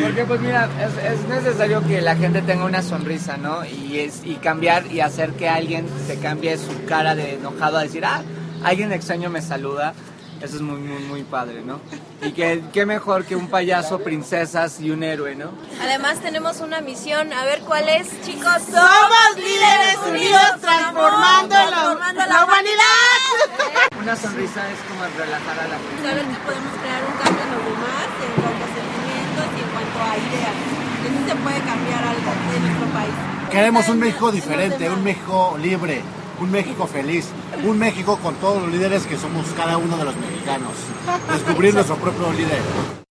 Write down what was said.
Porque pues mira, es, es necesario que la gente tenga una sonrisa, ¿no? Y, es, y cambiar y hacer que alguien se cambie su cara de enojado a decir, ah, alguien extraño me saluda. Eso es muy, muy, muy padre, ¿no? Y que qué mejor que un payaso, princesas y un héroe, ¿no? Además tenemos una misión, a ver cuál es, chicos. Somos líderes unidos transformando la- transformando la humanidad. Una sonrisa es como relajar a la gente. Saber que podemos crear un cambio en cuanto a sentimientos y en cuanto a ideas. Que sí se puede cambiar algo en nuestro país. Queremos un México diferente, un México libre, un México feliz, un México con todos los líderes que somos cada uno de los mexicanos. Descubrir nuestro propio líder.